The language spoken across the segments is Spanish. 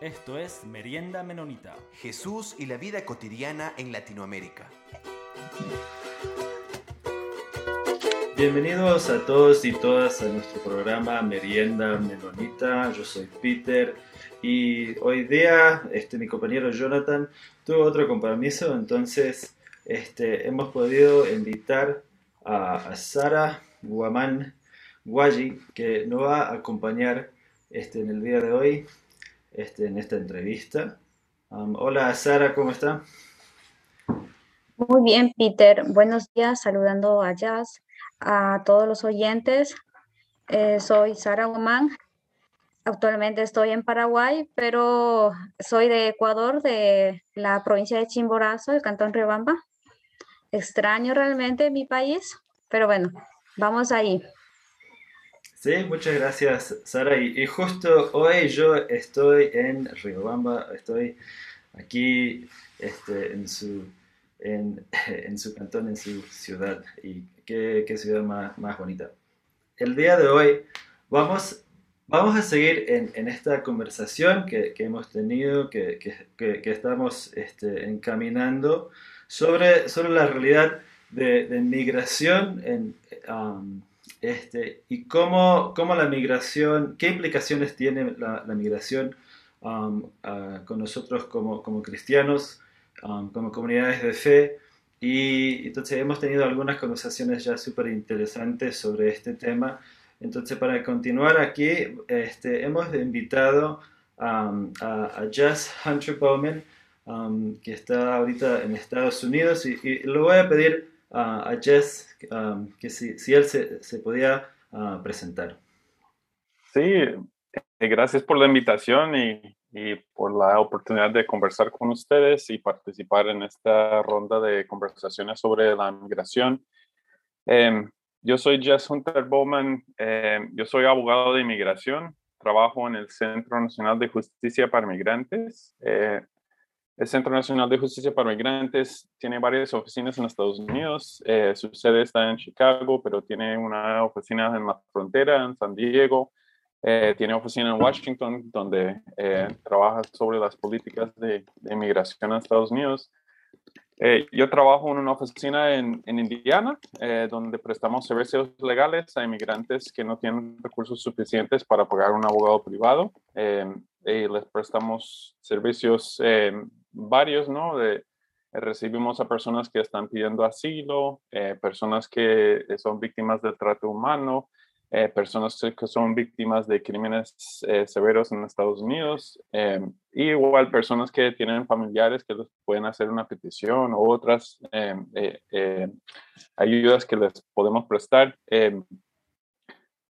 Esto es Merienda Menonita. Jesús y la vida cotidiana en Latinoamérica. Bienvenidos a todos y todas a nuestro programa Merienda Menonita. Yo soy Peter y hoy día este, mi compañero Jonathan tuvo otro compromiso, entonces este, hemos podido invitar a, Sara Guamán Guayi que nos va a acompañar este, en el día de hoy este, en esta entrevista. Hola Sara, ¿cómo está? Muy bien, Peter. Buenos días, saludando a Jazz, a todos los oyentes. Eh, soy Sara Guamán. Actualmente estoy en Paraguay, pero soy de Ecuador, de la provincia de Chimborazo, el cantón Riobamba. Extraño realmente mi país, pero bueno, vamos ahí. Sí, muchas gracias, Sara. Y, justo hoy yo estoy en Riobamba, estoy aquí este, en, su, en, su cantón, en su ciudad. Y qué, ciudad más, más, bonita. El día de hoy vamos, vamos a seguir en, esta conversación que, hemos tenido, que, que estamos este, encaminando sobre, sobre la realidad de, de migración en... Um, este, y cómo, cómo, la migración, qué implicaciones tiene la, migración um, con nosotros como, como cristianos, um, como comunidades de fe. Y entonces hemos tenido algunas conversaciones ya súper interesantes sobre este tema. Entonces, para continuar aquí, este, hemos invitado um, a, Jess Hunter Bowman, que está ahorita en Estados Unidos, y, y voy a pedir a Jess um, que si, si, él se, se podía uh, presentar. Sí, eh, gracias por la invitación y, y, por la oportunidad de conversar con ustedes y participar en esta ronda de conversaciones sobre la migración. Eh, yo soy Jess Hunter Bowman, eh, yo soy abogado de inmigración, trabajo en el Centro Nacional de Justicia para Migrantes. Eh, el Centro Nacional de Justicia para Migrantes tiene varias oficinas en Estados Unidos. Eh, su sede está en Chicago, pero tiene una oficina en la frontera, en San Diego. Eh, tiene oficina en Washington, donde eh, trabaja sobre las políticas de, de inmigración en Estados Unidos. yo trabajo en una oficina en, en Indiana, donde prestamos servicios legales a inmigrantes que no tienen recursos suficientes para pagar un abogado privado. y les prestamos servicios varios, ¿no? De, recibimos a personas que están pidiendo asilo, eh, personas que son víctimas del trato humano, eh, personas que son víctimas de crímenes eh, severos en Estados Unidos, y igual personas que tienen familiares que les pueden hacer una petición o otras ayudas que les podemos prestar.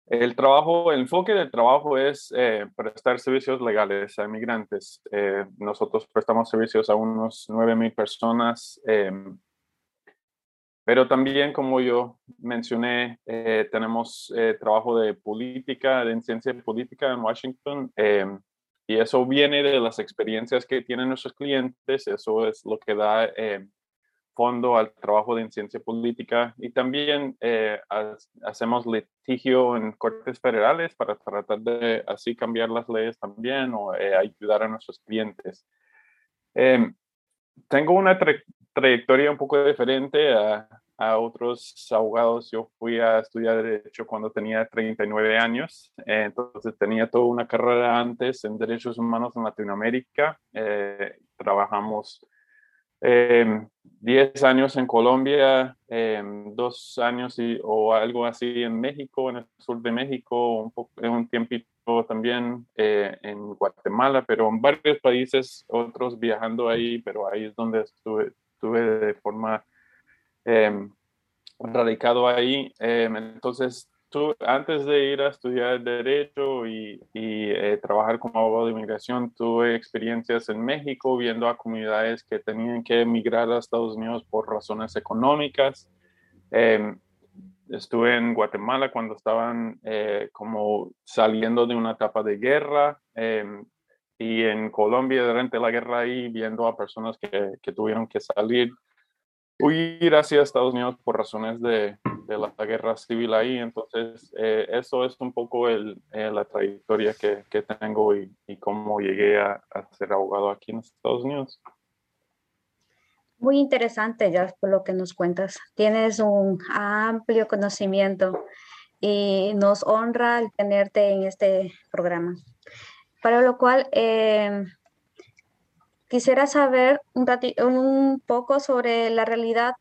El trabajo, el enfoque del trabajo es eh, prestar servicios legales a inmigrantes. Eh, nosotros prestamos servicios a unos 9.000 personas, em, pero también, como yo mencioné, eh, tenemos trabajo de política, de ciencia política en Washington, em, y eso viene de las experiencias que tienen nuestros clientes, eso es lo que da em, fondo al trabajo de ciencia política y también eh, hacemos litigio en cortes federales para tratar de así cambiar las leyes también o eh, ayudar a nuestros clientes. Em, tengo una trayectoria un poco diferente a, a, otros abogados. Yo fui a estudiar Derecho cuando tenía 39 años, eh, entonces tenía toda una carrera antes en Derechos Humanos en Latinoamérica. trabajamos 10 años en Colombia, em, dos años y, o algo así en México, en el sur de México, un, poco, tiempito también eh, en Guatemala, pero en varios países, otros viajando ahí, pero ahí es donde estuve, estuve de forma eh, radicado ahí. Em, entonces, antes de ir a estudiar Derecho y, eh, trabajar como abogado de inmigración, tuve experiencias en México viendo a comunidades que tenían que emigrar a Estados Unidos por razones económicas. Em, estuve en Guatemala cuando estaban eh, como saliendo de una etapa de guerra em, y en Colombia durante la guerra ahí viendo a personas que, que tuvieron que salir, huir hacia Estados Unidos por razones de de la guerra civil ahí. Entonces, eh, eso es un poco el, eh, la trayectoria que, que tengo y, y, cómo llegué a, a, ser abogado aquí en Estados Unidos. Muy interesante, ya por lo que nos cuentas. Tienes un amplio conocimiento y nos honra el tenerte en este programa. Para lo cual, eh, quisiera saber un, un poco sobre la realidad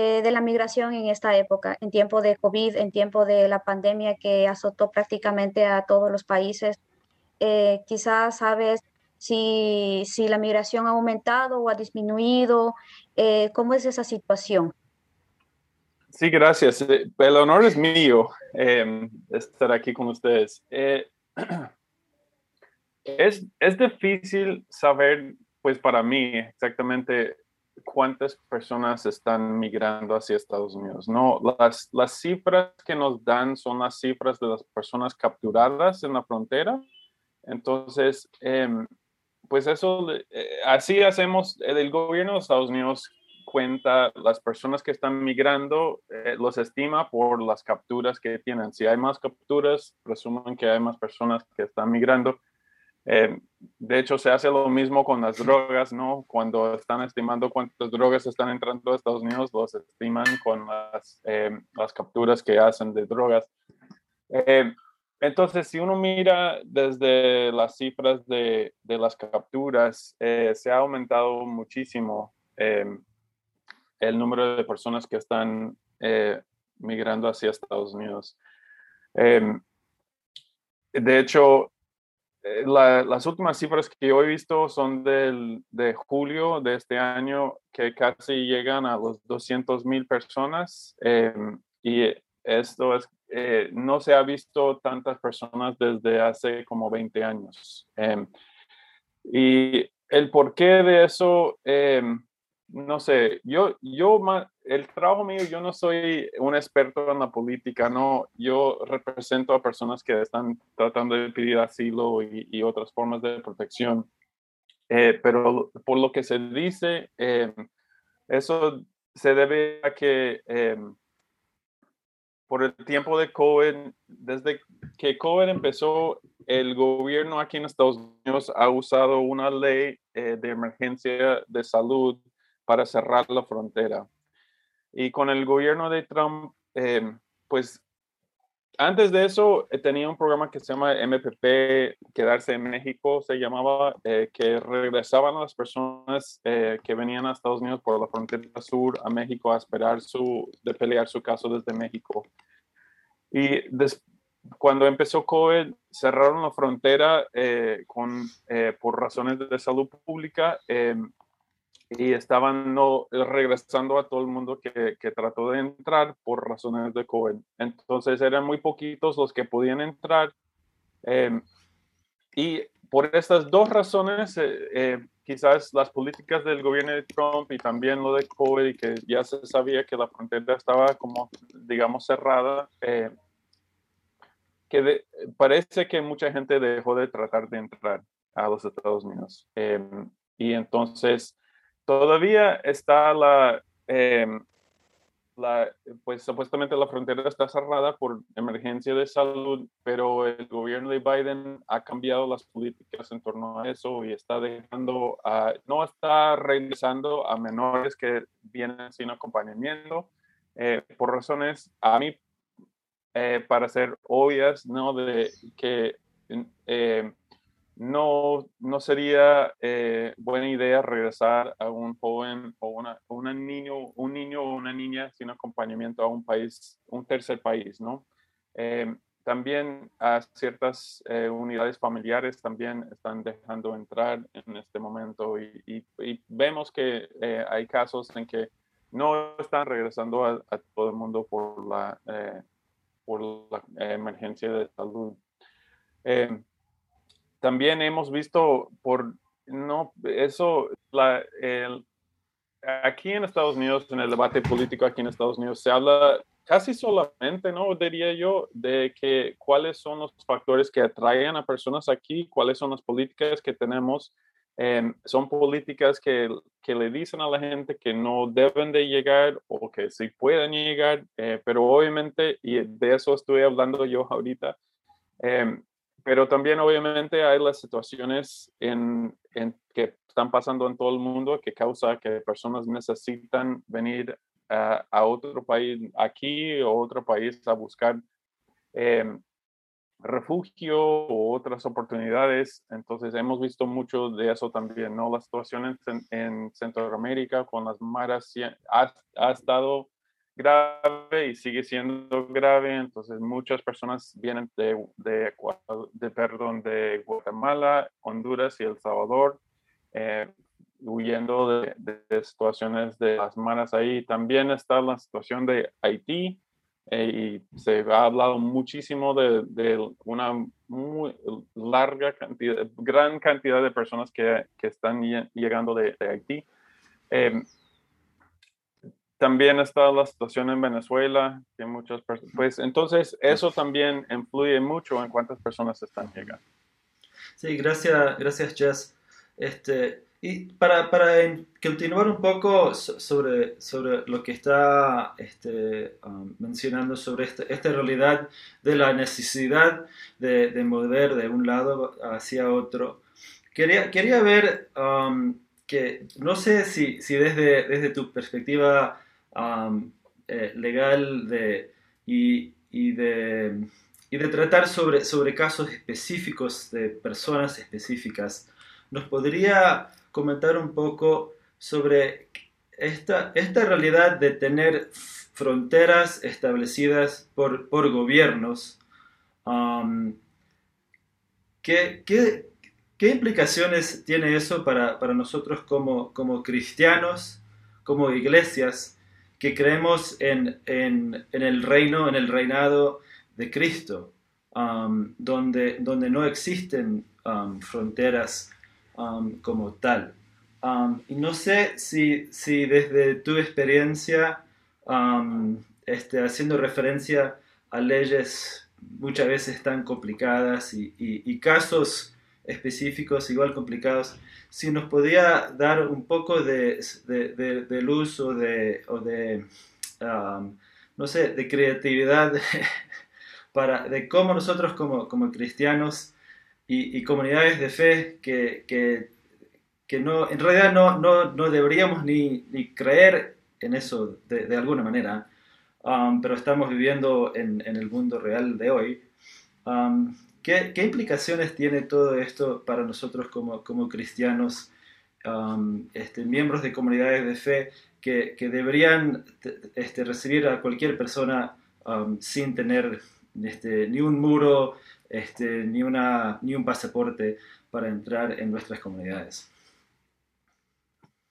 eh, de la migración en esta época, en tiempo de COVID, en tiempo de la pandemia que azotó prácticamente a todos los países. Eh, quizás sabes si, si, la migración ha aumentado o ha disminuido. Eh, ¿Cómo es esa situación? Sí, gracias. El honor es mío em, estar aquí con ustedes. es, es difícil saber, pues para mí, exactamente cuántas personas están migrando hacia Estados Unidos. No, las, las cifras que nos dan son las cifras de las personas capturadas en la frontera. Entonces, em, pues eso, eh, así hacemos, el gobierno de Estados Unidos cuenta las personas que están migrando, eh, los estima por las capturas que tienen. Si hay más capturas, presumen que hay más personas que están migrando. Eh, de hecho, se hace lo mismo con las drogas, ¿no? Cuando están estimando cuántas drogas están entrando a Estados Unidos, los estiman con las, eh, capturas que hacen de drogas. Eh, entonces, si uno mira desde las cifras de, de las capturas, se ha aumentado muchísimo el número de personas que están migrando hacia Estados Unidos. de hecho, eh, las últimas cifras que yo he visto son del, de julio de este año, que casi llegan a los 200 mil personas. Em, y esto es, eh, no se ha visto tantas personas desde hace como 20 años. Em, y el porqué de eso, em, no sé, yo, yo, el trabajo mío, yo no soy un experto en la política, no, yo represento a personas que están tratando de pedir asilo y, otras formas de protección. Eh, pero por lo que se dice, eh, eso se debe a que eh, por el tiempo de COVID, desde que COVID empezó, el gobierno aquí en Estados Unidos ha usado una ley de emergencia de salud para cerrar la frontera. Y con el gobierno de Trump, eh, pues antes de eso eh, tenía un programa que se llama MPP, Quedarse en México, se llamaba, eh, que regresaban a las personas que venían a Estados Unidos por la frontera sur a México a esperar su, de pelear su caso desde México. Y cuando empezó COVID, cerraron la frontera con, por razones de salud pública y estaban no, regresando a todo el mundo que, que, trató de entrar por razones de COVID. Entonces eran muy poquitos los que podían entrar. Eh, y por estas dos razones, eh, eh, quizás las políticas del gobierno de Trump y también lo de COVID, y que ya se sabía que la frontera estaba como, digamos, cerrada, que parece que mucha gente dejó de tratar de entrar a los Estados Unidos. y entonces Todavía está la, em, la, pues supuestamente la frontera está cerrada por emergencia de salud, pero el gobierno de Biden ha cambiado las políticas en torno a eso y está dejando, no está regresando a menores que vienen sin acompañamiento eh, por razones, a mí, eh, para ser obvias, ¿no? De que eh, no, no sería eh, buena idea regresar a un joven o una, una, niño, un niño o una niña sin acompañamiento a un país, un tercer país, ¿no? Eh, también a ciertas eh, unidades familiares también están dejando entrar en este momento y, vemos que hay casos en que no están regresando a, todo el mundo por la, por la emergencia de salud también hemos visto por, no, eso, la, el, aquí en Estados Unidos, en el debate político aquí en Estados Unidos, se habla casi solamente, ¿no? Diría yo, de que cuáles son los factores que atraen a personas aquí, cuáles son las políticas que tenemos Em, son políticas que, que, le dicen a la gente que no deben de llegar o que sí pueden llegar, eh, pero obviamente, y de eso estoy hablando yo ahorita, em, pero también obviamente hay las situaciones en, en, que están pasando en todo el mundo que causa que personas necesitan venir a, a otro país, aquí o otro país a buscar eh, refugio o otras oportunidades. Entonces hemos visto mucho de eso también, ¿no? La situación en, en Centroamérica con las maras ha, ha, estado grave y sigue siendo grave. Entonces muchas personas vienen de, de, de perdón, de Guatemala, Honduras y El Salvador. Eh, huyendo de, de, situaciones de las maras ahí. También está la situación de Haití, eh, y se ha hablado muchísimo de, una muy larga cantidad, gran cantidad de personas que, que están llegando de Haití. Eh, también está la situación en Venezuela, que muchas personas, pues entonces eso también influye mucho en cuántas personas están llegando. Sí, gracias, gracias Jess. Este, y para, para continuar un poco sobre, sobre lo que está este, um, mencionando sobre este, esta realidad de la necesidad de, de, mover de un lado hacia otro, quería, quería ver um, que no sé si, si desde, desde tu perspectiva eh, legal de, y, y, de, y de tratar sobre, sobre casos específicos de personas específicas, nos podría comentar un poco sobre esta, esta realidad de tener fronteras establecidas por, por gobiernos. ¿qué, qué, qué, implicaciones tiene eso para, para nosotros como, como, cristianos, como iglesias, que creemos en, en, el reino, en el reinado de Cristo, um, donde, donde no existen um, fronteras Um, como tal. Y no sé si, si, desde tu experiencia, este, haciendo referencia a leyes muchas veces tan complicadas y, casos específicos igual complicados, si nos podía dar un poco de, de, luz o de, o de no sé, de creatividad para, de cómo nosotros como, como cristianos y, comunidades de fe que, que, no, en realidad no, no, no deberíamos ni, ni, creer en eso de, alguna manera, um, pero estamos viviendo en, en, el mundo real de hoy. Um, ¿qué, ¿qué, implicaciones tiene todo esto para nosotros como, como cristianos, um, este, miembros de comunidades de fe que, deberían este, recibir a cualquier persona sin tener este, ni un muro, ni un pasaporte para entrar en nuestras comunidades.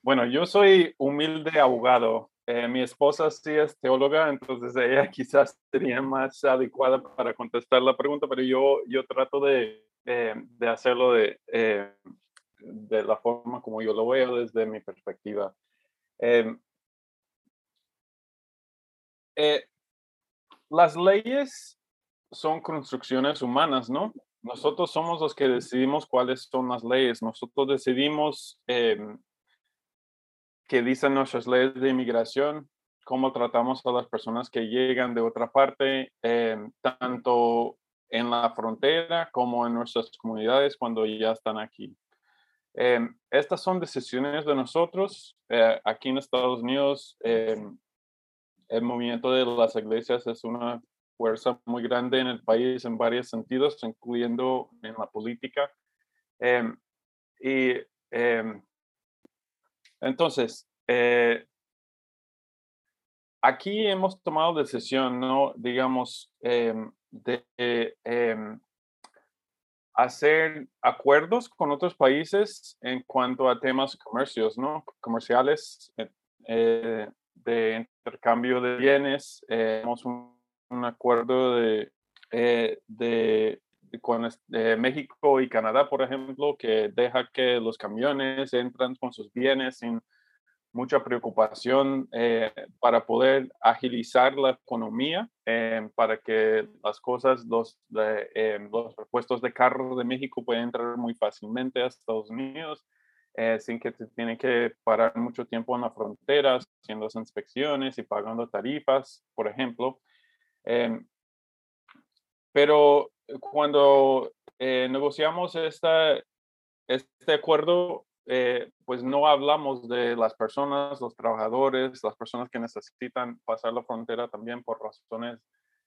Bueno, yo soy humilde abogado. Eh, mi esposa sí es teóloga, entonces ella quizás sería más adecuada para contestar la pregunta, pero yo, yo trato de, de hacerlo de, eh, de la forma como yo lo veo desde mi perspectiva. Eh, las leyes son construcciones humanas, ¿no? Nosotros somos los que decidimos cuáles son las leyes. Nosotros decidimos qué dicen nuestras leyes de inmigración, cómo tratamos a las personas que llegan de otra parte, eh, tanto en la frontera como en nuestras comunidades cuando ya están aquí. Eh, estas son decisiones de nosotros. Eh, aquí en Estados Unidos, el movimiento de las iglesias es una fuerza muy grande en el país en varios sentidos, incluyendo en la política. Em, y em, entonces, eh, aquí hemos tomado decisión, ¿no? Digamos, em, de hacer acuerdos con otros países en cuanto a temas comercios, ¿no? Comerciales, eh, eh, de intercambio de bienes. hemos un un acuerdo de, de, con México y Canadá, por ejemplo, que deja que los camiones entran con sus bienes sin mucha preocupación eh, para poder agilizar la economía, eh, para que las cosas, los, los repuestos de carros de México puedan entrar muy fácilmente a Estados Unidos. eh, sin que se tiene que parar mucho tiempo en la frontera, haciendo las inspecciones y pagando tarifas, por ejemplo. Em, pero cuando eh, negociamos esta, este acuerdo, eh, pues no hablamos de las personas, los trabajadores, las personas que necesitan pasar la frontera también por razones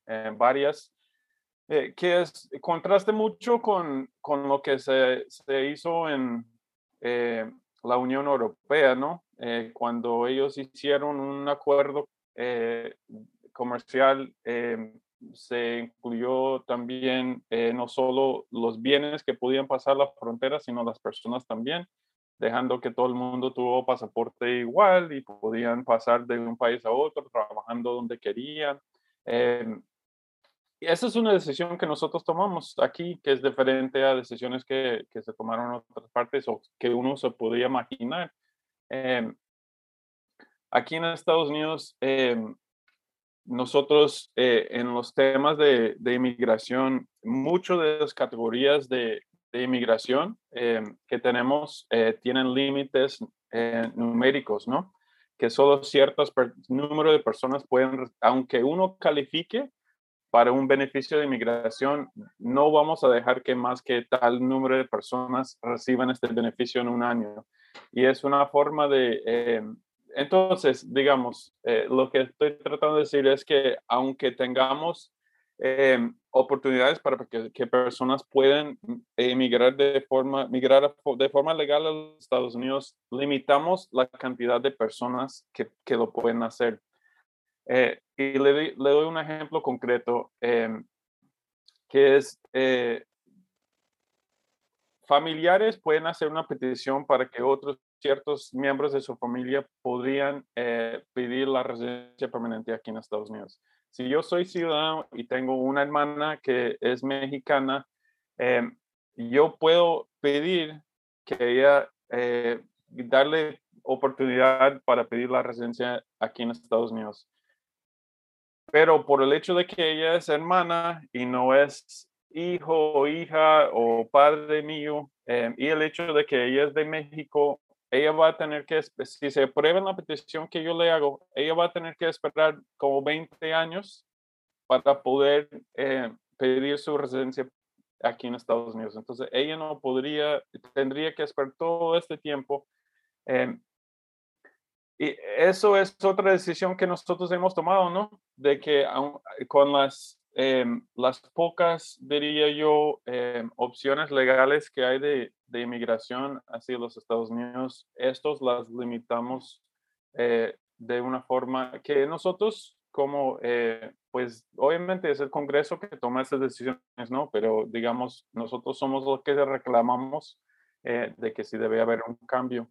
eh, varias, que es, contraste mucho con, con lo que se, se hizo en la Unión Europea, ¿no? cuando ellos hicieron un acuerdo comercial se incluyó también no solo los bienes que podían pasar la frontera, sino las personas también dejando que todo el mundo tuvo pasaporte igual y podían pasar de un país a otro, trabajando donde querían. Eh, esa es una decisión que nosotros tomamos aquí, que es diferente a decisiones que, que se tomaron en otras partes o que uno se podía imaginar. Eh, aquí en Estados Unidos, eh, nosotros en los temas de, de inmigración, muchas de las categorías de, de inmigración eh, que tenemos eh, tienen límites eh, numéricos, ¿no? Que solo ciertos número de personas pueden, aunque uno califique para un beneficio de inmigración, no vamos a dejar que más que tal número de personas reciban este beneficio en un año. Y es una forma de... entonces, digamos, lo que estoy tratando de decir es que aunque tengamos Em, oportunidades para que, personas puedan emigrar de forma, migrar de forma legal a los Estados Unidos, limitamos la cantidad de personas que, que lo pueden hacer. Eh, y le, le, doy un ejemplo concreto, em, que es, eh, familiares pueden hacer una petición para que otros ciertos miembros de su familia podrían eh, pedir la residencia permanente aquí en Estados Unidos si yo soy ciudadano y tengo una hermana que es mexicana, em, yo puedo pedir que ella eh, darle oportunidad para pedir la residencia aquí en Estados Unidos. Pero por el hecho de que ella es hermana y no es hijo o hija o padre mío, em, y el hecho de que ella es de México, ella va a tener que, si se aprueba la petición que yo le hago, ella va a tener que esperar como 20 años para poder eh, pedir su residencia aquí en Estados Unidos. Entonces, ella no podría, tendría que esperar todo este tiempo. Eh, y eso es otra decisión que nosotros hemos tomado, ¿no? De que con las Em, las pocas, diría yo, em, opciones legales que hay de, de, inmigración hacia los Estados Unidos, estos las limitamos eh, de una forma que nosotros como, eh, pues obviamente es el Congreso que toma esas decisiones, ¿no? Pero digamos, nosotros somos los que reclamamos eh, de que sí debe haber un cambio.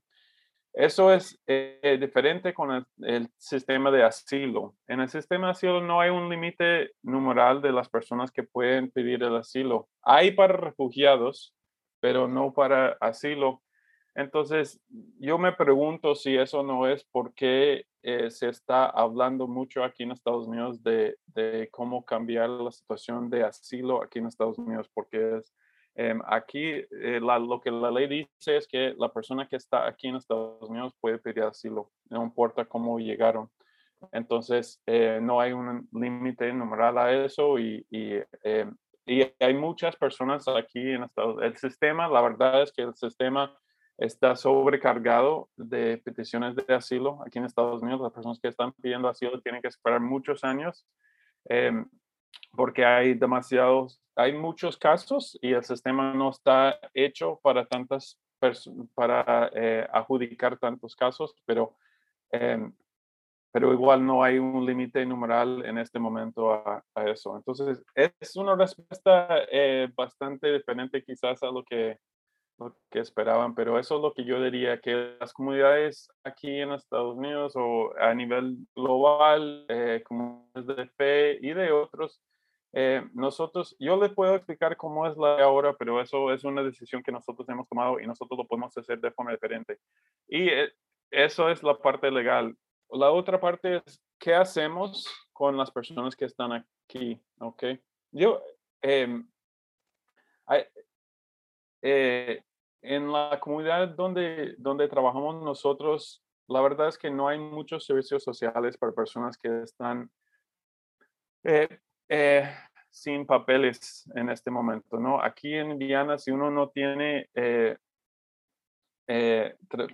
Eso es eh, diferente con el, sistema de asilo. En el sistema de asilo no hay un límite numeral de las personas que pueden pedir el asilo. Hay para refugiados, pero no para asilo. Entonces, yo me pregunto si eso no es porque eh, se está hablando mucho aquí en Estados Unidos de, de, cómo cambiar la situación de asilo aquí en Estados Unidos, porque es Em, aquí eh, lo que la ley dice es que la persona que está aquí en Estados Unidos puede pedir asilo, no importa cómo llegaron. Entonces, eh, no hay un límite numeral a eso y, em, y, hay muchas personas aquí en Estados Unidos. El sistema, la verdad es que el sistema está sobrecargado de peticiones de asilo aquí en Estados Unidos. Las personas que están pidiendo asilo tienen que esperar muchos años. Porque hay demasiados, hay muchos casos y el sistema no está hecho para tantas para eh, adjudicar tantos casos, pero, em, pero igual no hay un límite numeral en este momento a, eso. Entonces, es una respuesta eh, bastante diferente quizás a lo que, lo que esperaban, pero eso es lo que yo diría, que las comunidades aquí en Estados Unidos o a nivel global, eh, comunidades de fe y de otros, eh, nosotros, yo les puedo explicar cómo es la ahora, pero eso es una decisión que nosotros hemos tomado y nosotros lo podemos hacer de forma diferente. Y eh, eso es la parte legal. La otra parte es, ¿qué hacemos con las personas que están aquí? ¿Ok? Yo, em, eh, en la comunidad donde, donde trabajamos nosotros, la verdad es que no hay muchos servicios sociales para personas que están eh, eh, sin papeles en este momento, ¿no? Aquí en Indiana, si uno no tiene eh,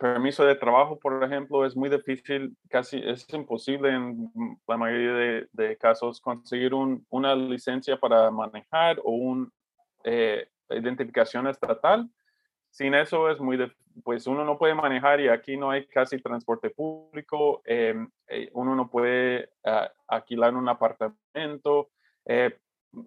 permiso de trabajo, por ejemplo, es muy difícil, casi es imposible en la mayoría de, casos conseguir un, una licencia para manejar o una identificación estatal sin eso es muy, pues uno no puede manejar y aquí no hay casi transporte público, em, eh, uno no puede uh, alquilar un apartamento, eh,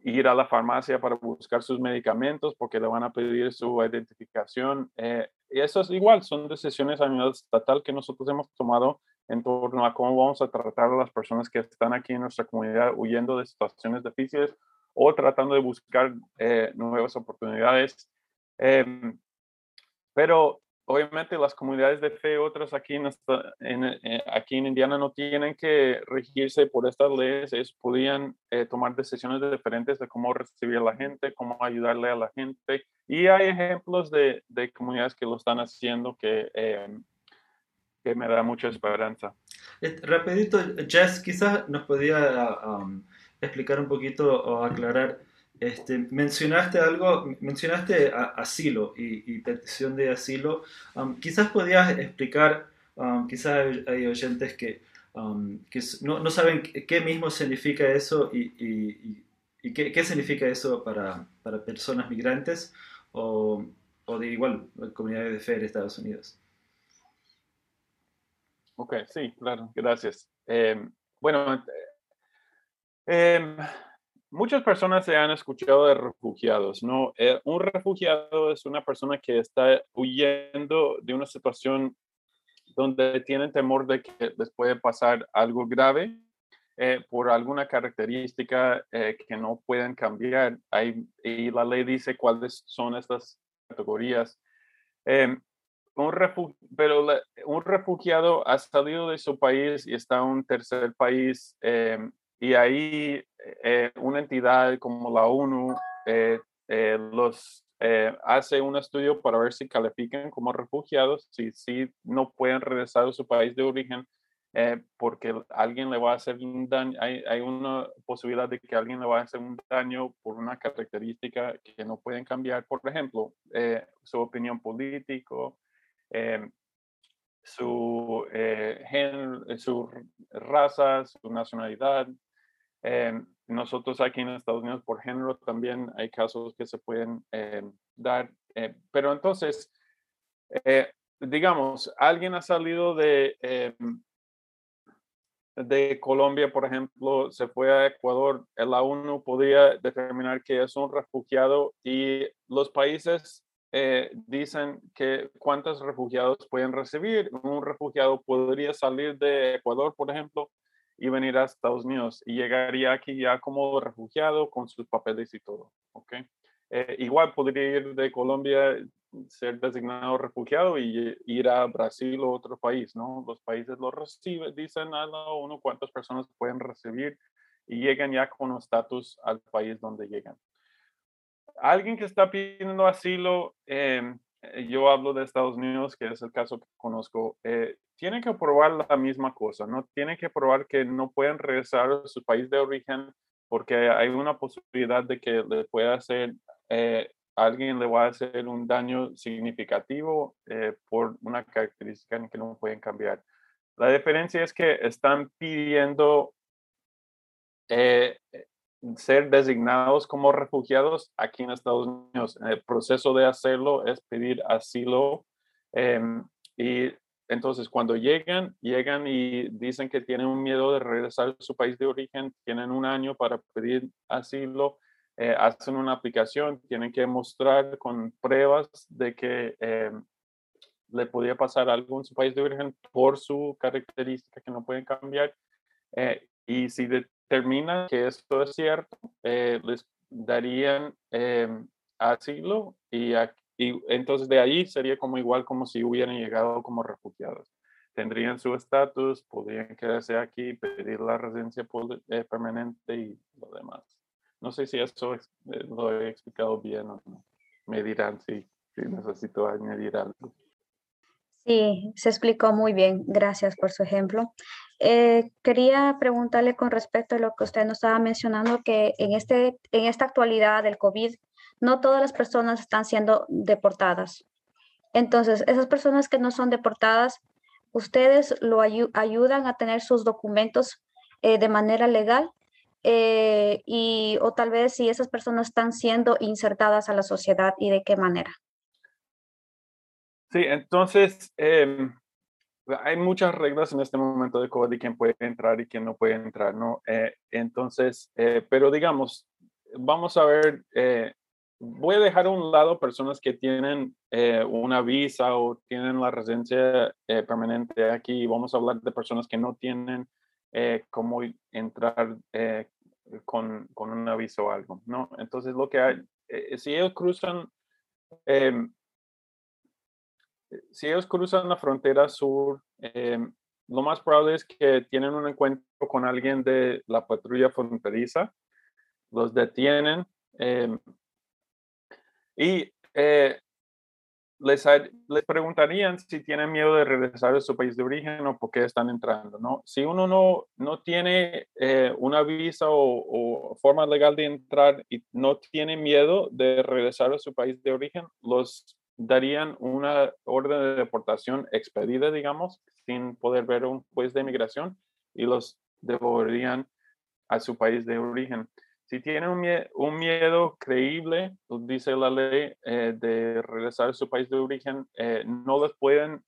ir a la farmacia para buscar sus medicamentos porque le van a pedir su identificación. Eh, y eso es igual, son decisiones a nivel estatal que nosotros hemos tomado en torno a cómo vamos a tratar a las personas que están aquí en nuestra comunidad huyendo de situaciones difíciles o tratando de buscar nuevas oportunidades. Em, pero obviamente las comunidades de fe, otras aquí en, eh, aquí en Indiana no tienen que regirse por estas leyes, ellos podían eh, tomar decisiones diferentes de cómo recibir a la gente, cómo ayudarle a la gente. Y hay ejemplos de, de comunidades que lo están haciendo que, em, que me da mucha esperanza. Eh, rapidito, Jess, quizás nos podía um, explicar un poquito o aclarar este, mencionaste algo, mencionaste asilo y, petición de asilo. Um, quizás podías explicar, um, quizás hay, oyentes que, um, que no, no, saben qué mismo significa eso y, y, qué, qué, significa eso para, para personas migrantes o, o, de igual comunidades de fe de Estados Unidos. Ok, sí, claro, gracias. Eh, bueno, eh, Muchas personas se han escuchado de refugiados, ¿no? Eh, un refugiado es una persona que está huyendo de una situación donde tienen temor de que les puede pasar algo grave eh, por alguna característica eh, que no pueden cambiar. y la ley dice cuáles son estas categorías. Em, un pero un refugiado ha salido de su país y está en un tercer país em, y ahí eh, una entidad como la ONU eh, eh, los hace un estudio para ver si califican como refugiados, si, si no pueden regresar a su país de origen porque alguien le va a hacer un daño, hay, hay, una posibilidad de que alguien le va a hacer un daño por una característica que no pueden cambiar, por ejemplo, su opinión político, su, su raza, su nacionalidad, Em, nosotros aquí en Estados Unidos, por género, también hay casos que se pueden em, dar. Eh, pero entonces, eh, digamos, alguien ha salido de, de Colombia, por ejemplo, se fue a Ecuador, la ONU podría determinar que es un refugiado y los países eh, dicen que cuántos refugiados pueden recibir. Un refugiado podría salir de Ecuador, por ejemplo, y venir a Estados Unidos y llegaría aquí ya como refugiado con sus papeles y todo. ¿okay? Eh, igual podría ir de Colombia, ser designado refugiado y ir a Brasil o otro país, ¿no? Los países lo reciben, dicen a la ONU cuántas personas pueden recibir y llegan ya con estatus al país donde llegan. Alguien que está pidiendo asilo, eh, yo hablo de Estados Unidos, que es el caso que conozco, eh, tienen que probar la misma cosa, ¿no? Tienen que probar que no pueden regresar a su país de origen porque hay una posibilidad de que le pueda hacer, eh, alguien le va a hacer un daño significativo eh, por una característica que no pueden cambiar. La diferencia es que están pidiendo ser designados como refugiados aquí en Estados Unidos. El proceso de hacerlo es pedir asilo em, y entonces cuando llegan, llegan y dicen que tienen un miedo de regresar a su país de origen, tienen un año para pedir asilo, eh, hacen una aplicación, tienen que mostrar con pruebas de que em, le podía pasar algo en su país de origen por su característica que no pueden cambiar. Eh, y si determina que esto es cierto, eh, les darían em, asilo y, y, entonces de ahí sería como igual como si hubieran llegado como refugiados. Tendrían su estatus, podrían quedarse aquí, pedir la residencia eh, permanente y lo demás. No sé si eso eh, lo he explicado bien o no. Me dirán si si necesito añadir algo. Sí, se explicó muy bien. Gracias por su ejemplo. Eh, quería preguntarle con respecto a lo que usted nos estaba mencionando, que en, este, en esta actualidad del COVID, no todas las personas están siendo deportadas. Entonces, esas personas que no son deportadas, ¿ustedes lo ayudan a tener sus documentos eh, de manera legal? Eh, y, o tal vez si esas personas están siendo insertadas a la sociedad y de qué manera. Sí, entonces em, hay muchas reglas en este momento de COVID y quién puede entrar y quién no puede entrar, ¿no? Eh, entonces, eh, pero digamos, vamos a ver, eh, voy a dejar a un lado personas que tienen una visa o tienen la residencia permanente aquí vamos a hablar de personas que no tienen cómo entrar con, con una visa o algo, ¿no? Entonces, lo que hay, si ellos cruzan em, si ellos cruzan la frontera sur, em, lo más probable es que tienen un encuentro con alguien de la patrulla fronteriza, los detienen em, y eh, les, les, preguntarían si tienen miedo de regresar a su país de origen o por qué están entrando. ¿no? Si uno no, no tiene eh, una visa o, o, forma legal de entrar y no tiene miedo de regresar a su país de origen, los darían una orden de deportación expedida, digamos, sin poder ver un juez de inmigración y los devolverían a su país de origen. Si tienen un, miedo, creíble, pues, dice la ley, eh, de regresar a su país de origen, eh, no les pueden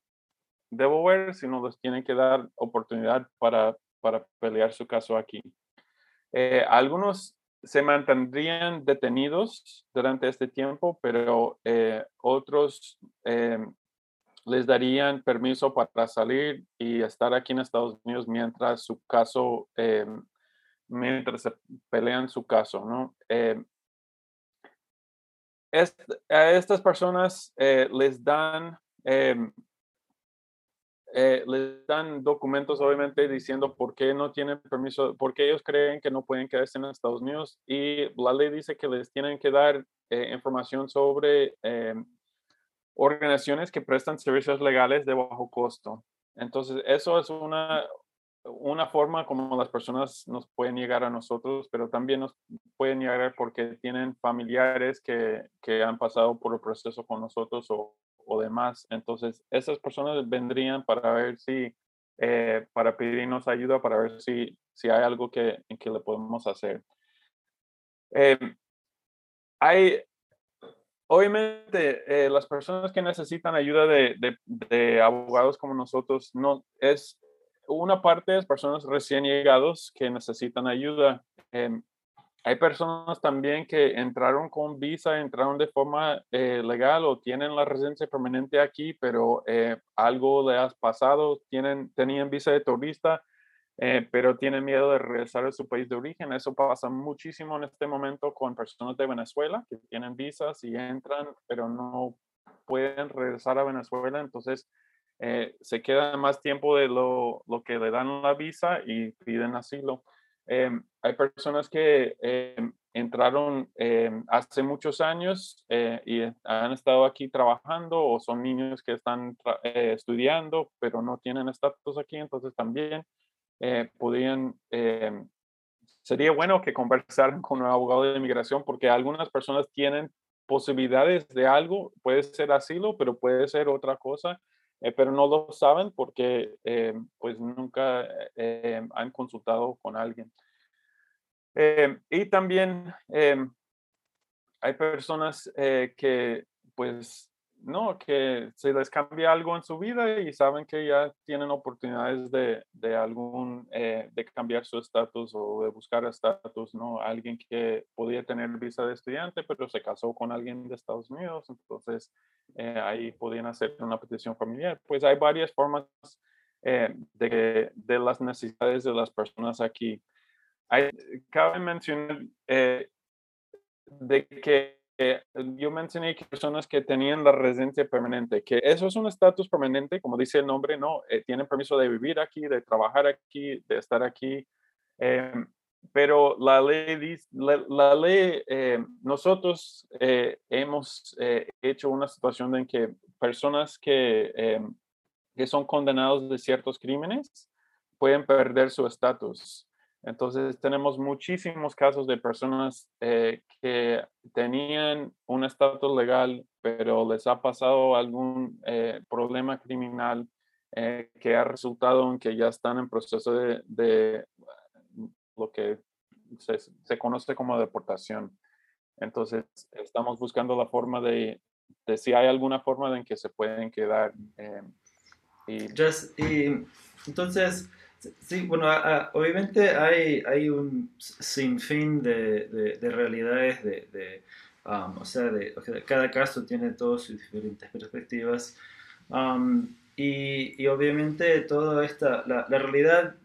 devolver, sino les tienen que dar oportunidad para, para pelear su caso aquí. Eh, algunos se mantendrían detenidos durante este tiempo, pero eh, otros eh, les darían permiso para salir y estar aquí en Estados Unidos mientras su caso, eh, mientras se pelean su caso, ¿no? a estas personas les dan eh, les dan documentos obviamente diciendo por qué no tienen permiso, por qué ellos creen que no pueden quedarse en Estados Unidos y la ley dice que les tienen que dar eh, información sobre eh, organizaciones que prestan servicios legales de bajo costo. Entonces, eso es una, una forma como las personas nos pueden llegar a nosotros, pero también nos pueden llegar porque tienen familiares que, que han pasado por el proceso con nosotros o o demás. Entonces, esas personas vendrían para ver si, eh, para pedirnos ayuda, para ver si, si hay algo que, en que le podemos hacer. Eh, hay, obviamente, eh, las personas que necesitan ayuda de, de, de, abogados como nosotros, no es una parte de personas recién llegados que necesitan ayuda. Hay personas también que entraron con visa, entraron de forma eh, legal o tienen la residencia permanente aquí, pero eh, algo le ha pasado, tienen, tenían visa de turista, eh, pero tienen miedo de regresar a su país de origen. Eso pasa muchísimo en este momento con personas de Venezuela que tienen visas y entran, pero no pueden regresar a Venezuela. Entonces, se queda más tiempo de lo, lo que le dan la visa y piden asilo. Em, hay personas que em, entraron em, hace muchos años eh, y han estado aquí trabajando o son niños que están eh, estudiando pero no tienen estatus aquí, entonces también eh, podrían, sería bueno que conversaran con un abogado de inmigración porque algunas personas tienen posibilidades de algo, puede ser asilo, pero puede ser otra cosa. Pero no lo saben porque pues nunca han consultado con alguien. Eh, y también eh, hay personas eh, que, pues, no, que se les cambia algo en su vida y saben que ya tienen oportunidades de, de algún, de cambiar su estatus o de buscar estatus, ¿no? Alguien que podía tener visa de estudiante, pero se casó con alguien de Estados Unidos, entonces ahí podían hacer una petición familiar. Pues hay varias formas de, de las necesidades de las personas aquí cabe mencionar eh, de que eh, yo mencioné que personas que tenían la residencia permanente, que eso es un estatus permanente, como dice el nombre, ¿no? Eh, tienen permiso de vivir aquí, de trabajar aquí, de estar aquí. Em, pero la ley, la, ley eh, nosotros eh, hemos hecho una situación en que personas que, que son condenados de ciertos crímenes pueden perder su estatus. Entonces tenemos muchísimos casos de personas que tenían un estatus legal, pero les ha pasado algún problema criminal que ha resultado en que ya están en proceso de lo que se, conoce como deportación. Entonces, estamos buscando la forma de, de si hay alguna forma en que se pueden quedar. Eh, y entonces, sí, bueno, obviamente hay, hay un sinfín de, de, de realidades, de, um, o sea, cada caso tiene todas sus diferentes perspectivas. Um, y, obviamente toda esta, la, la realidad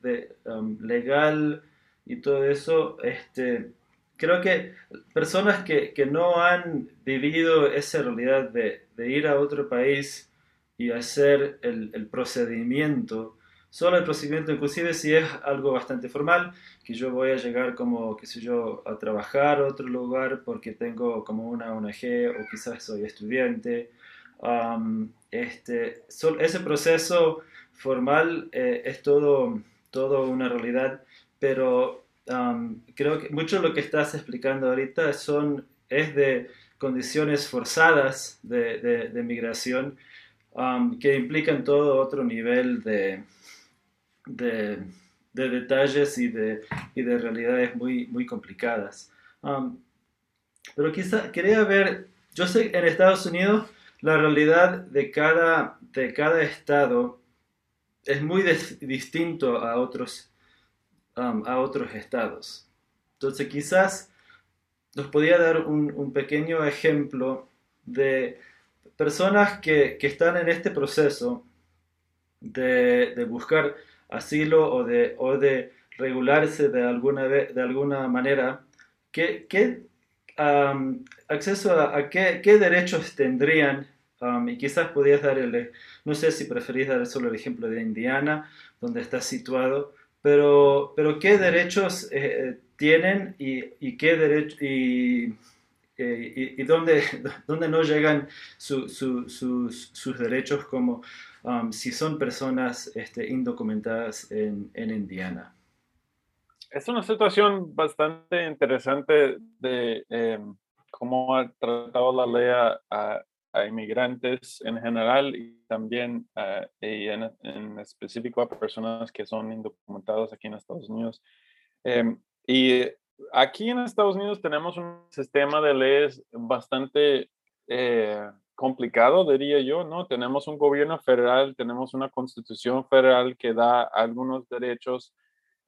um, legal y todo eso, este, creo que personas que, que no han vivido esa realidad de, de, ir a otro país y hacer el, el, procedimiento, solo el procedimiento, inclusive si es algo bastante formal, que yo voy a llegar como, qué sé yo, a trabajar a otro lugar porque tengo como una ONG o quizás soy estudiante. este, ese proceso formal eh, es todo, todo una realidad pero um, creo que mucho de lo que estás explicando ahorita son, es de condiciones forzadas de, de, migración um, que implican todo otro nivel de, de, de detalles y de, y de realidades muy, muy complicadas. Um, pero quizá quería ver, yo sé en Estados Unidos la realidad de cada, de cada estado es muy distinto a otros a otros estados. Entonces quizás nos podría dar un, pequeño ejemplo de personas que, están en este proceso de, buscar asilo o de, o de regularse de alguna, de alguna manera, ¿qué, acceso a, qué, derechos tendrían? y quizás podrías dar el, no sé si preferís dar solo el ejemplo de Indiana, donde está situado, pero, pero ¿qué derechos eh, tienen y, qué derecho, y, eh, dónde, no llegan sus, sus, derechos como um, si son personas este, indocumentadas en, en, Indiana? Es una situación bastante interesante de em, cómo ha tratado la ley a, a inmigrantes en general y también uh, y en, en, específico a personas que son indocumentados aquí en Estados Unidos. Um, y aquí en Estados Unidos tenemos un sistema de leyes bastante eh, complicado, diría yo, ¿no? Tenemos un gobierno federal, tenemos una constitución federal que da algunos derechos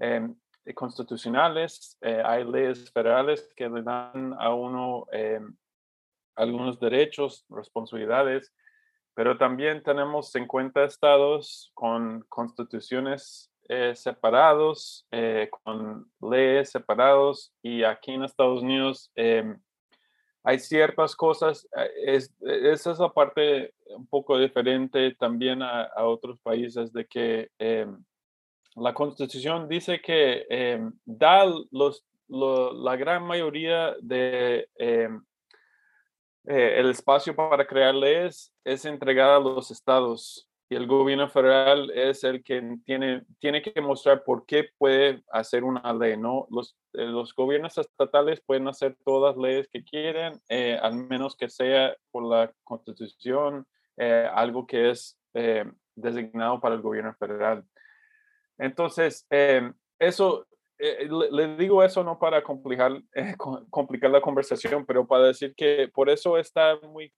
eh, constitucionales, eh, hay leyes federales que le dan a uno algunos derechos, responsabilidades, pero también tenemos 50 estados con constituciones eh, separados, eh, con leyes separados y aquí en Estados Unidos em, hay ciertas cosas, eh, es, esa es la parte un poco diferente también a, otros países de que em, la constitución dice que em, da la gran mayoría de eh, el espacio para crear leyes es entregado a los estados y el gobierno federal es el que tiene, tiene que mostrar por qué puede hacer una ley, ¿no? Los, eh, los gobiernos estatales pueden hacer todas las leyes que quieren, eh, al menos que sea por la constitución, algo que es designado para el gobierno federal. Entonces, eso eh, le, digo eso no para complicar, eh, complicar la conversación, pero para decir que por eso está muy,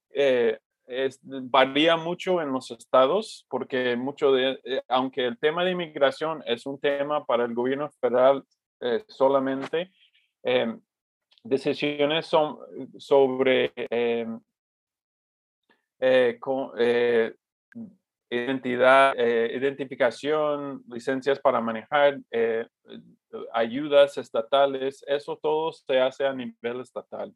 eh, varía mucho en los estados, porque mucho de, aunque el tema de inmigración es un tema para el gobierno federal solamente, decisiones son sobre con, identidad, identificación, licencias para manejar, ayudas estatales, eso todo se hace a nivel estatal.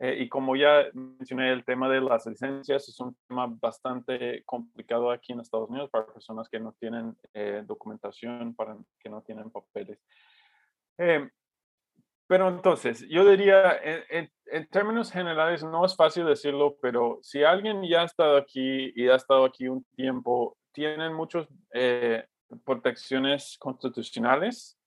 Eh, y como ya mencioné, el tema de las licencias es un tema bastante complicado aquí en Estados Unidos para personas que no tienen eh, documentación, para que no tienen papeles. Eh, pero entonces, yo diría, en, en, términos generales, no es fácil decirlo, pero si alguien ya ha estado aquí y ha estado aquí un tiempo, tienen muchas eh, protecciones constitucionales.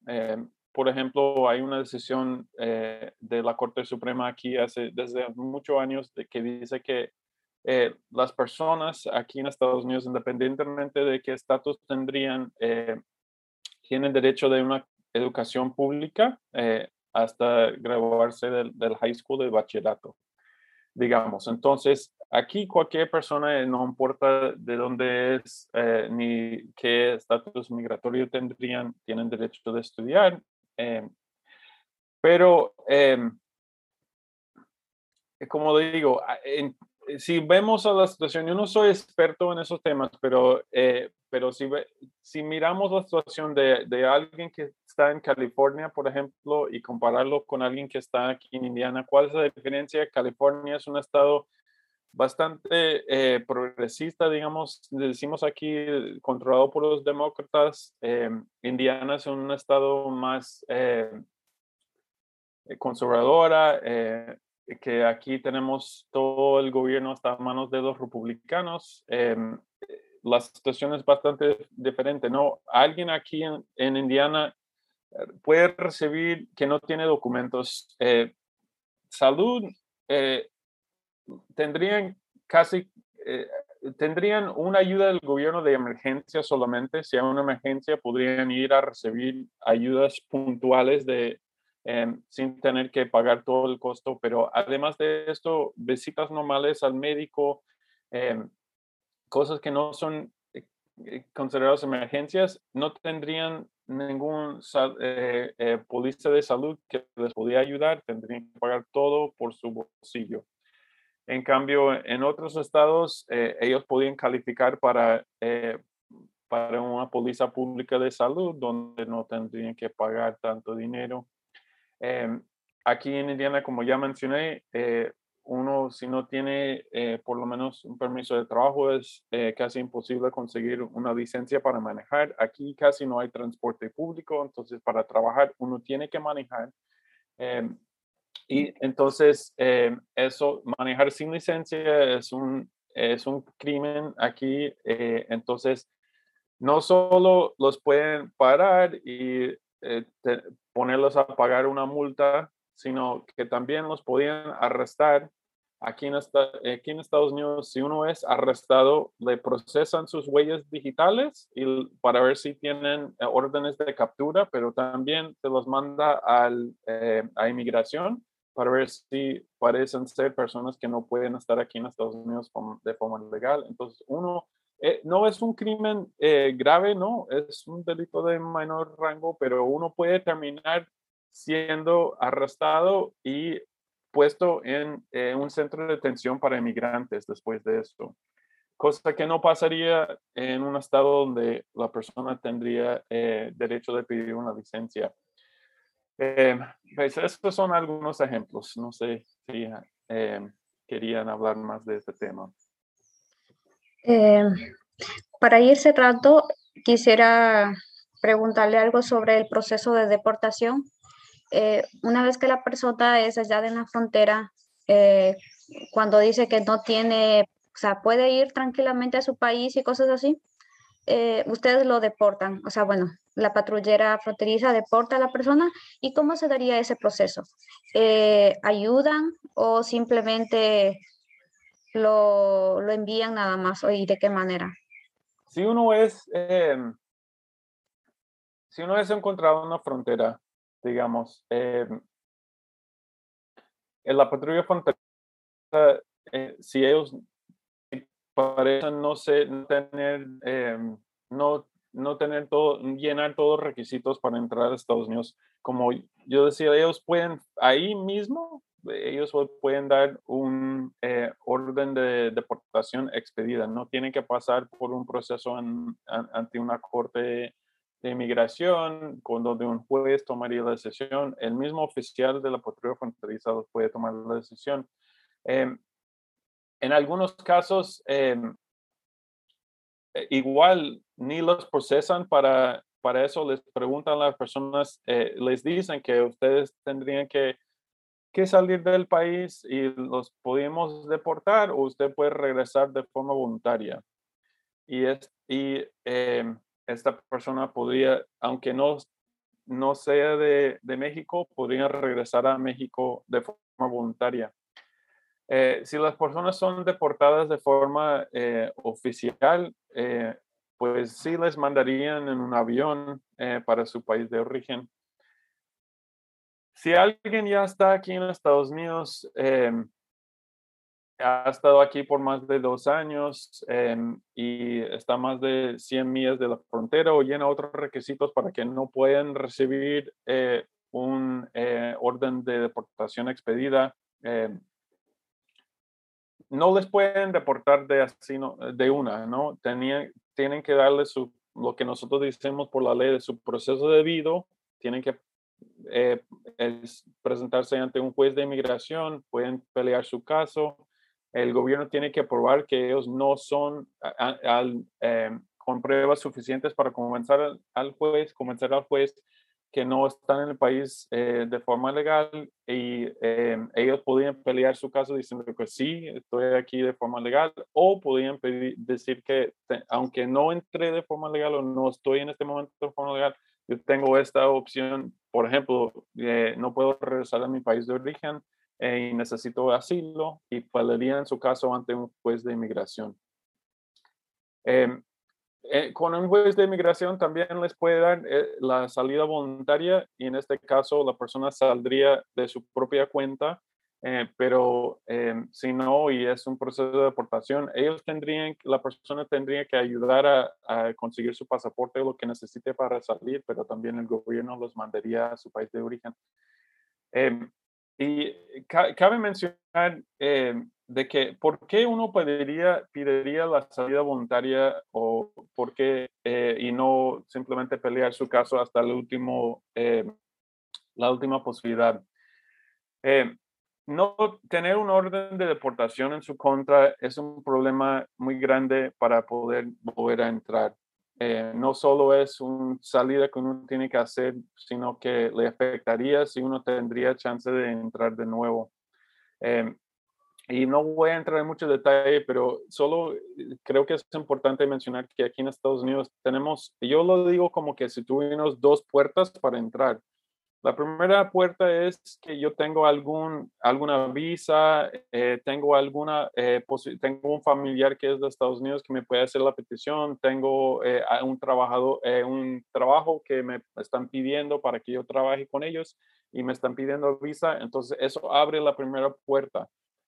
Eh, por ejemplo, hay una decisión eh, de la Corte Suprema aquí hace desde muchos años de que dice que las personas aquí en Estados Unidos, independientemente de qué estatus tendrían, tienen derecho de una educación pública hasta graduarse del, high school de bachillerato, digamos. Entonces, aquí cualquier persona, no importa de dónde es eh, ni qué estatus migratorio tendrían, tienen derecho de estudiar. Eh, pero, em, como digo, si vemos a la situación, yo no soy experto en esos temas, pero, eh, pero si, si miramos la situación de, de, alguien que está en California, por ejemplo, y compararlo con alguien que está aquí en Indiana, ¿cuál es la diferencia? California es un estado bastante eh, progresista, digamos, decimos aquí, controlado por los demócratas. Eh, Indiana es un estado más conservadora, que aquí tenemos todo el gobierno está a manos de los republicanos. La situación es bastante diferente, ¿no? Alguien aquí en, Indiana eh, puede recibir que no tiene documentos. Eh, salud, eh, tendrían casi, tendrían una ayuda del gobierno de emergencia solamente. Si hay una emergencia, podrían ir a recibir ayudas puntuales de, Em, sin tener que pagar todo el costo. Pero además de esto, visitas normales al médico, em, cosas que no son eh, eh, consideradas emergencias, no tendrían ningún eh, eh, de salud que les podía ayudar, tendrían que pagar todo por su bolsillo. En cambio, en otros estados, ellos podían calificar para, para una póliza pública de salud donde no tendrían que pagar tanto dinero. Em, aquí en Indiana, como ya mencioné, eh, uno si no tiene eh, por lo menos un permiso de trabajo es eh, casi imposible conseguir una licencia para manejar. Aquí casi no hay transporte público, entonces para trabajar uno tiene que manejar. Y entonces em, eso, manejar sin licencia es un, es un crimen aquí. entonces, no solo los pueden parar y ponerlos a pagar una multa, sino que también los podían arrestar. Aquí en, aquí en Estados Unidos, si uno es arrestado, le procesan sus huellas digitales y para ver si tienen eh, órdenes de captura, pero también se los manda al, eh, a inmigración para ver si parecen ser personas que no pueden estar aquí en Estados Unidos de forma legal. Entonces, uno eh, no es un crimen eh, grave, no, es un delito de menor rango, pero uno puede terminar siendo arrestado y puesto en eh, un centro de detención para inmigrantes después de esto. Cosa que no pasaría en un estado donde la persona tendría derecho de pedir una licencia. Pues estos son algunos ejemplos. No sé si querían hablar más de este tema. Eh, para ir cerrando, quisiera preguntarle algo sobre el proceso de deportación. Eh, una vez que la persona es allá de la frontera, eh, cuando dice que no tiene, o sea, puede ir tranquilamente a su país y cosas así, ustedes lo deportan. O sea, bueno, la patrullera fronteriza deporta a la persona. ¿Y cómo se daría ese proceso? ¿Ayudan o simplemente lo, lo envían nada más y de qué manera? Si uno es, em, si uno es encontrado en una frontera, digamos, eh, en la patrulla fronteriza, eh, si ellos parecen no, sé, tener, em, no, no tener todo, llenar todos los requisitos para entrar a Estados Unidos, como yo decía, ellos pueden ahí mismo ellos pueden dar un eh, orden de deportación expedida, no tienen que pasar por un proceso ante una corte de inmigración, con donde un juez tomaría la decisión, el mismo oficial de la patrulla fronteriza puede tomar la decisión. Em, en algunos casos, em, igual ni los procesan para para eso les preguntan a las personas, eh, les dicen que ustedes tendrían que, que, salir del país y los podemos deportar o usted puede regresar de forma voluntaria. Y, es, y em, esta persona podría, aunque no, no sea de, de México, podría regresar a México de forma voluntaria. Eh, si las personas son deportadas de forma eh, oficial, eh, pues sí les mandarían en un avión para su país de origen. Si alguien ya está aquí en Estados Unidos, ha estado aquí por más de dos años y está más de 100 millas de la frontera o llena otros requisitos para que no puedan recibir un orden de deportación expedida, no les pueden deportar de así, de una, ¿no? Tienen que darle su, lo que nosotros decimos por la ley de su proceso debido, tienen que eh, presentarse ante un juez de inmigración, pueden pelear su caso, el gobierno tiene que probar que ellos no son eh, con pruebas suficientes para convencer al juez, convencer al juez que no están en el país eh, de forma legal y eh, ellos podían pelear su caso diciendo que sí, estoy aquí de forma legal o podían decir que aunque no entré de forma legal o no estoy en este momento de forma legal, yo tengo esta opción, por ejemplo, eh, no puedo regresar a mi país de origen y necesito asilo y pelearían su caso ante un juez de inmigración. Em, eh, con un juez de inmigración también les puede dar eh, la salida voluntaria y en este caso la persona saldría de su propia cuenta, eh, pero si no y es un proceso de deportación, ellos tendrían, la persona tendría que ayudar a, a, conseguir su pasaporte o lo que necesite para salir, pero también el gobierno los mandaría a su país de origen. Y cabe mencionar de que por qué uno pediría, la salida voluntaria o por qué eh, y no simplemente pelear su caso hasta el último, eh, la última posibilidad. Eh, no tener un orden de deportación en su contra es un problema muy grande para poder volver a entrar. No solo es una salida que uno tiene que hacer, sino que le afectaría si uno tendría chance de entrar de nuevo. Y no voy a entrar en mucho detalle, pero solo eh, creo que es importante mencionar que aquí en Estados Unidos tenemos, yo lo digo como que si tuvimos dos puertas para entrar. La primera puerta es que yo tengo algún, alguna visa, eh, tengo, alguna, eh, tengo un familiar que es de Estados Unidos que me puede hacer la petición, tengo un, trabajador, un trabajo que me están pidiendo para que yo trabaje con ellos y me están pidiendo visa, entonces eso abre la primera puerta.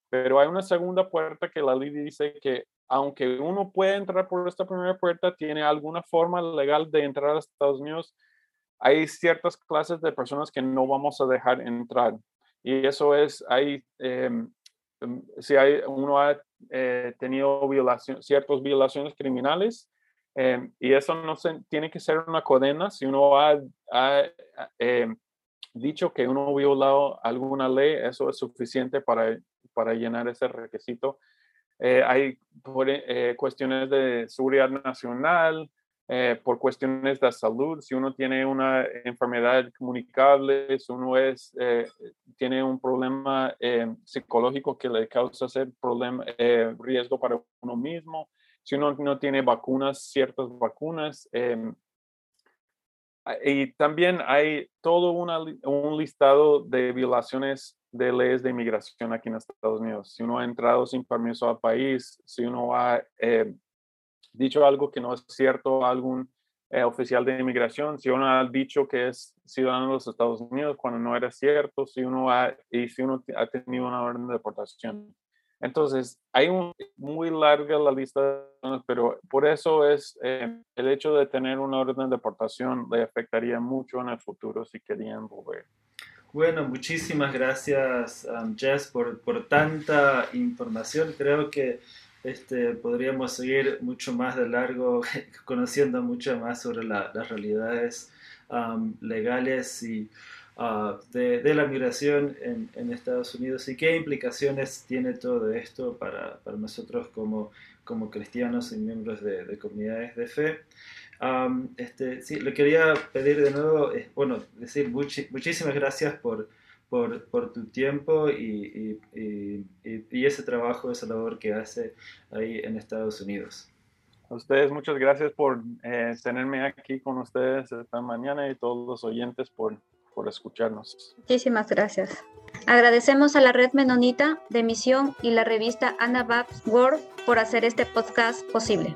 Pero hay una segunda puerta que la ley dice que aunque uno puede entrar por esta primera puerta, tiene alguna forma legal de entrar a Estados Unidos, hay ciertas clases de personas que no vamos a dejar entrar. Y eso es, hay, em, si hay, uno ha eh, tenido violación, ciertas violaciones criminales, em, y eso no se, tiene que ser una cadena, si uno ha, ha dicho que uno ha violado alguna ley, eso es suficiente para para llenar ese requisito. Eh, hay por, eh, cuestiones de seguridad nacional, eh, por cuestiones de salud, si uno tiene una enfermedad comunicable, si uno es, tiene un problema psicológico que le causa ser problema, riesgo para uno mismo, si uno no tiene vacunas, ciertas vacunas. y también hay todo un listado de violaciones de leyes de inmigración aquí en Estados Unidos. Si uno ha entrado sin permiso al país, si uno ha eh, dicho algo que no es cierto algún eh, oficial de inmigración, si uno ha dicho que es ciudadano de los Estados Unidos cuando no era cierto, si uno ha, y si uno ha tenido una orden de deportación. Entonces, hay un, muy larga la lista, pero por eso es eh, el hecho de tener una orden de deportación le afectaría mucho en el futuro si querían volver. Bueno, muchísimas gracias, um, Jess, por, por, tanta información. Creo que este, podríamos seguir mucho más de largo, conociendo mucho más sobre las realidades um, legales y uh, de, la migración en, Estados Unidos y qué implicaciones tiene todo esto para, nosotros como, como cristianos y miembros de, de comunidades de fe. este, sí, le quería pedir de nuevo, eh, bueno, decir muchísimas gracias por, por, por tu tiempo y, y, y, ese trabajo, esa labor que hace ahí en Estados Unidos. A ustedes muchas gracias por eh, tenerme aquí con ustedes esta mañana y todos los oyentes por, por escucharnos. Muchísimas gracias. Agradecemos a la Red Menonita de Misión y la revista Anabaptist World por hacer este podcast posible.